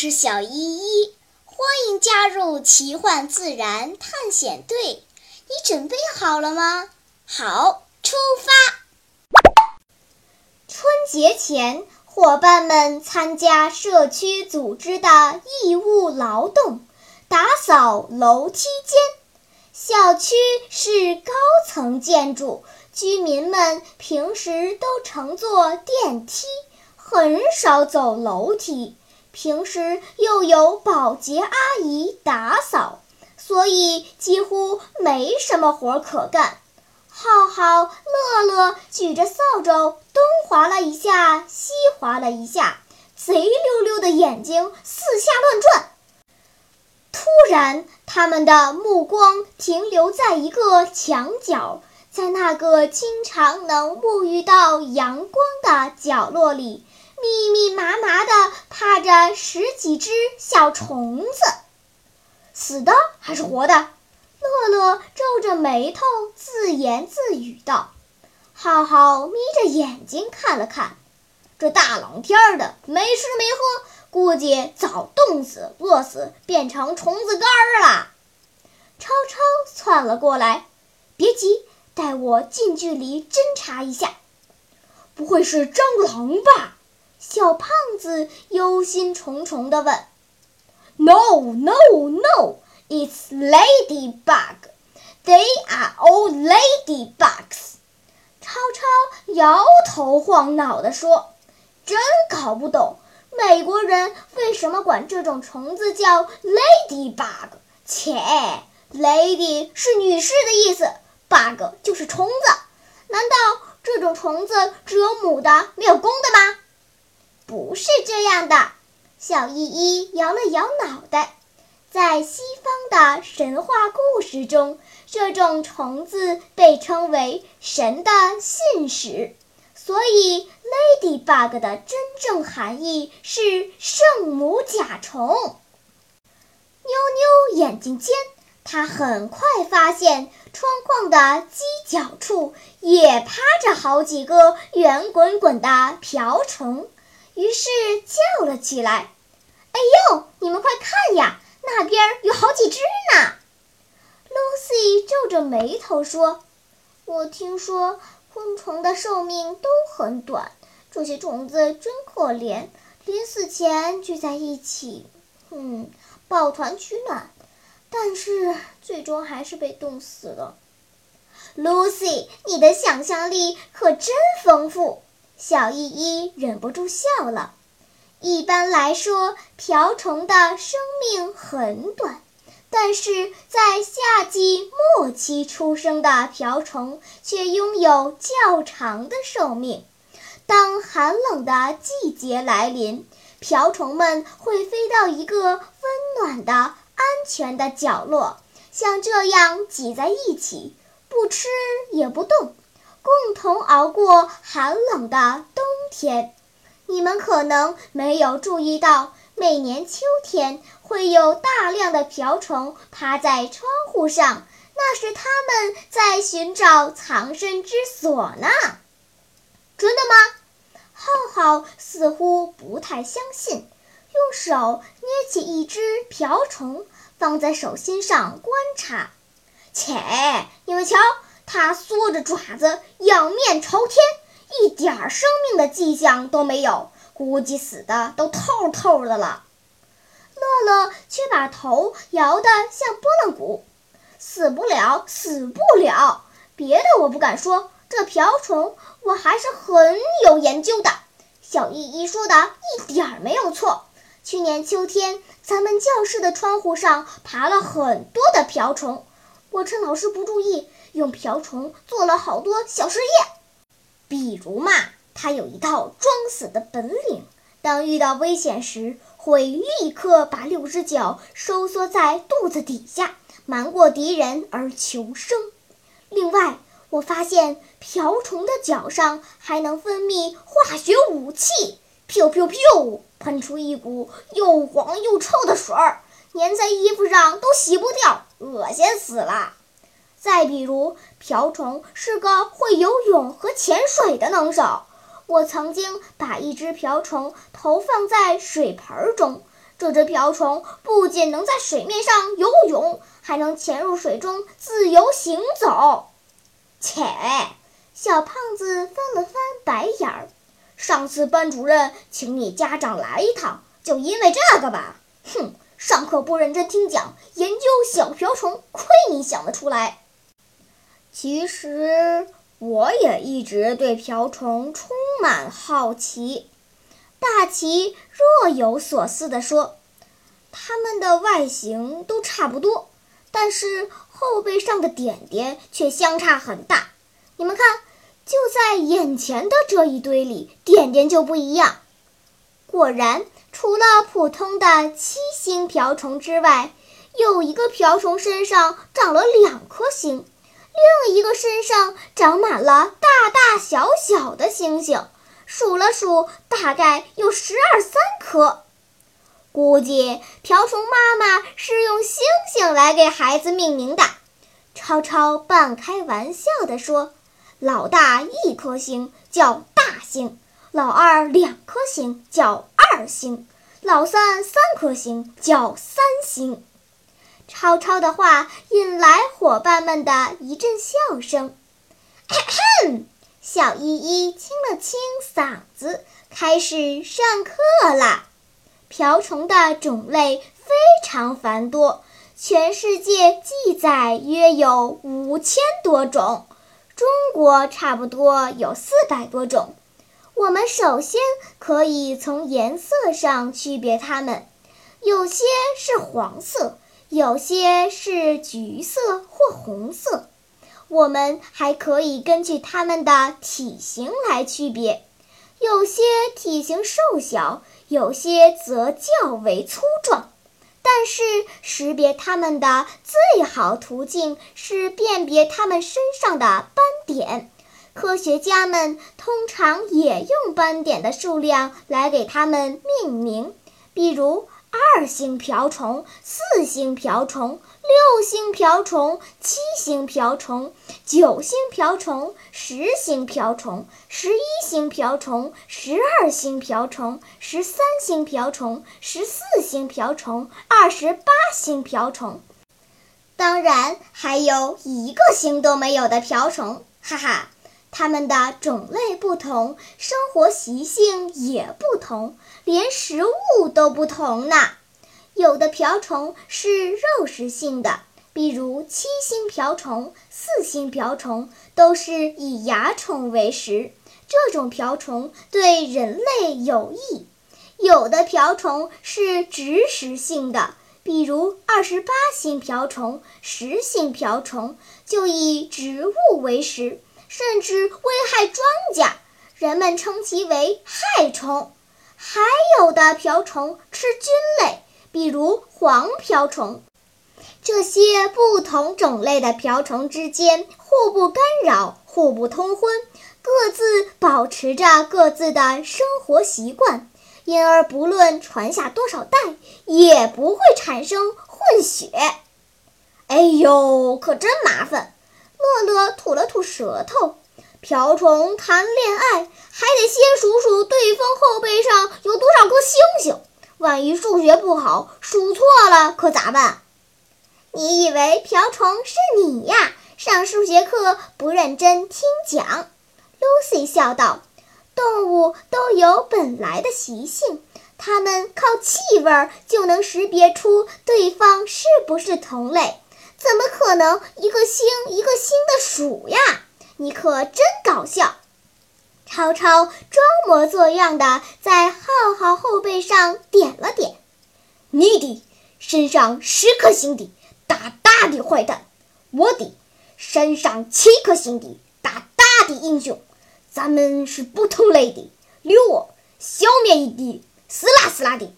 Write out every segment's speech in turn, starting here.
是小依依，欢迎加入奇幻自然探险队。你准备好了吗？好，出发！春节前，伙伴们参加社区组织的义务劳动，打扫楼梯间。小区是高层建筑，居民们平时都乘坐电梯，很少走楼梯。平时又有保洁阿姨打扫，所以几乎没什么活可干。浩浩、乐乐举着扫帚，东划了一下，西划了一下，贼溜溜的眼睛四下乱转。突然，他们的目光停留在一个墙角，在那个经常能沐浴到阳光的角落里。密密麻麻地趴着十几只小虫子，死的还是活的？乐乐皱着眉头自言自语道：“浩浩眯着眼睛看了看，这大冷天的，没吃没喝，估计早冻死、饿死，变成虫子干儿了。”超超窜了过来：“别急，带我近距离侦查一下，不会是蟑螂吧？”小胖子忧心忡忡地问：“No, no, no! It's ladybug. They are all ladybugs.” 超超摇头晃脑地说：“真搞不懂，美国人为什么管这种虫子叫 ladybug？切，lady 是女士的意思，bug 就是虫子。难道这种虫子只有母的，没有公的吗？”不是这样的，小依依摇了摇脑袋。在西方的神话故事中，这种虫子被称为神的信使，所以 ladybug 的真正含义是圣母甲虫。妞妞眼睛尖，她很快发现窗框的犄角处也趴着好几个圆滚滚的瓢虫。于是叫了起来：“哎呦，你们快看呀，那边有好几只呢！”Lucy 皱着眉头说：“我听说昆虫的寿命都很短，这些虫子真可怜，临死前聚在一起，嗯，抱团取暖，但是最终还是被冻死了。”Lucy，你的想象力可真丰富。小依依忍不住笑了。一般来说，瓢虫的生命很短，但是在夏季末期出生的瓢虫却拥有较长的寿命。当寒冷的季节来临，瓢虫们会飞到一个温暖的、安全的角落，像这样挤在一起，不吃也不动。共同熬过寒冷的冬天。你们可能没有注意到，每年秋天会有大量的瓢虫趴在窗户上，那是它们在寻找藏身之所呢。真的吗？浩浩似乎不太相信，用手捏起一只瓢虫，放在手心上观察。切，你们瞧。它缩着爪子，仰面朝天，一点生命的迹象都没有，估计死的都透透的了。乐乐却把头摇得像拨浪鼓，死不了，死不了。别的我不敢说，这瓢虫我还是很有研究的。小依依说的一点儿没有错。去年秋天，咱们教室的窗户上爬了很多的瓢虫，我趁老师不注意。用瓢虫做了好多小实验，比如嘛，它有一套装死的本领，当遇到危险时，会立刻把六只脚收缩在肚子底下，瞒过敌人而求生。另外，我发现瓢虫的脚上还能分泌化学武器，噗噗噗，喷出一股又黄又臭的水儿，粘在衣服上都洗不掉，恶心死了。再比如，瓢虫是个会游泳和潜水的能手。我曾经把一只瓢虫投放在水盆中，这只瓢虫不仅能在水面上游泳，还能潜入水中自由行走。切！小胖子翻了翻白眼儿。上次班主任请你家长来一趟，就因为这个吧？哼，上课不认真听讲，研究小瓢虫，亏你想得出来。其实我也一直对瓢虫充满好奇。大奇若有所思地说：“它们的外形都差不多，但是后背上的点点却相差很大。你们看，就在眼前的这一堆里，点点就不一样。果然，除了普通的七星瓢虫之外，有一个瓢虫身上长了两颗星，另一个身上长满了大大小小的星星。”数了数，大概有十二三颗。估计瓢虫妈妈是用星星来给孩子命名的。超超半开玩笑地说：“老大一颗星叫大星，老二两颗星叫二星，老三三颗星叫三星。”超超的话引来伙伴们的一阵笑声。咳咳小依依清了清嗓子，开始上课啦。瓢虫的种类非常繁多，全世界记载约有五千多种，中国差不多有四百多种。我们首先可以从颜色上区别它们，有些是黄色，有些是橘色或红色。我们还可以根据它们的体型来区别，有些体型瘦小，有些则较为粗壮。但是识别它们的最好途径是辨别它们身上的斑点。科学家们通常也用斑点的数量来给它们命名，比如。二星瓢虫、四星瓢虫、六星瓢虫、七星瓢虫、九星瓢虫、十星瓢虫、十一星瓢虫、十二星瓢虫、十三星瓢虫、十四星瓢虫、二十八星瓢虫。当然，还有一个星都没有的瓢虫，哈哈。它们的种类不同，生活习性也不同，连食物都不同呢。有的瓢虫是肉食性的，比如七星瓢虫、四星瓢虫都是以蚜虫为食，这种瓢虫对人类有益。有的瓢虫是植食性的，比如二十八星瓢虫、十星瓢虫就以植物为食。甚至危害庄稼，人们称其为害虫。还有的瓢虫吃菌类，比如黄瓢虫。这些不同种类的瓢虫之间互不干扰，互不通婚，各自保持着各自的生活习惯，因而不论传下多少代，也不会产生混血。哎呦，可真麻烦！乐乐吐了吐舌头，瓢虫谈恋爱还得先数数对方后背上有多少颗星星，万一数学不好数错了可咋办？你以为瓢虫是你呀？上数学课不认真听讲？Lucy 笑道：“动物都有本来的习性，它们靠气味就能识别出对方是不是同类。”怎么可能一个星一个星的数呀？你可真搞笑！超超装模作样的在浩浩后背上点了点。你的身上十颗星的大大的坏蛋，我的身上七颗星的大大的英雄。咱们是不同类的，留我消灭一滴，撕拉撕拉的。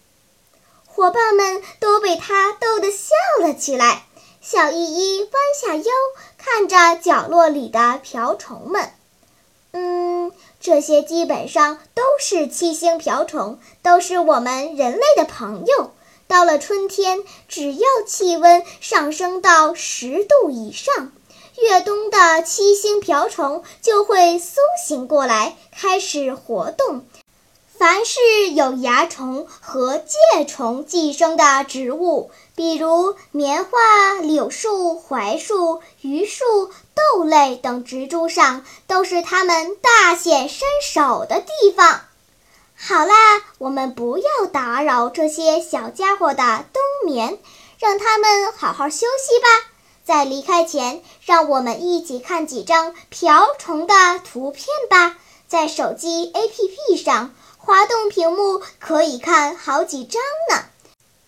伙伴们都被他逗得笑了起来。小依依弯下腰，看着角落里的瓢虫们。嗯，这些基本上都是七星瓢虫，都是我们人类的朋友。到了春天，只要气温上升到十度以上，越冬的七星瓢虫就会苏醒过来，开始活动，凡是有蚜虫和介虫寄生的植物，比如棉花、柳树、槐树、榆树、豆类等植株上，都是它们大显身手的地方。好啦，我们不要打扰这些小家伙的冬眠，让他们好好休息吧。在离开前，让我们一起看几张瓢虫的图片吧。在手机 APP 上滑动屏幕，可以看好几张呢。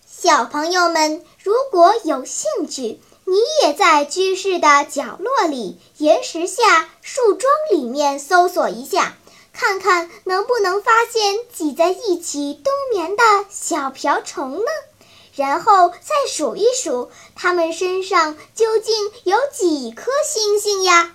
小朋友们，如果有兴趣，你也在居室的角落里、岩石下、树桩里面搜索一下，看看能不能发现挤在一起冬眠的小瓢虫呢？然后再数一数，它们身上究竟有几颗星星呀？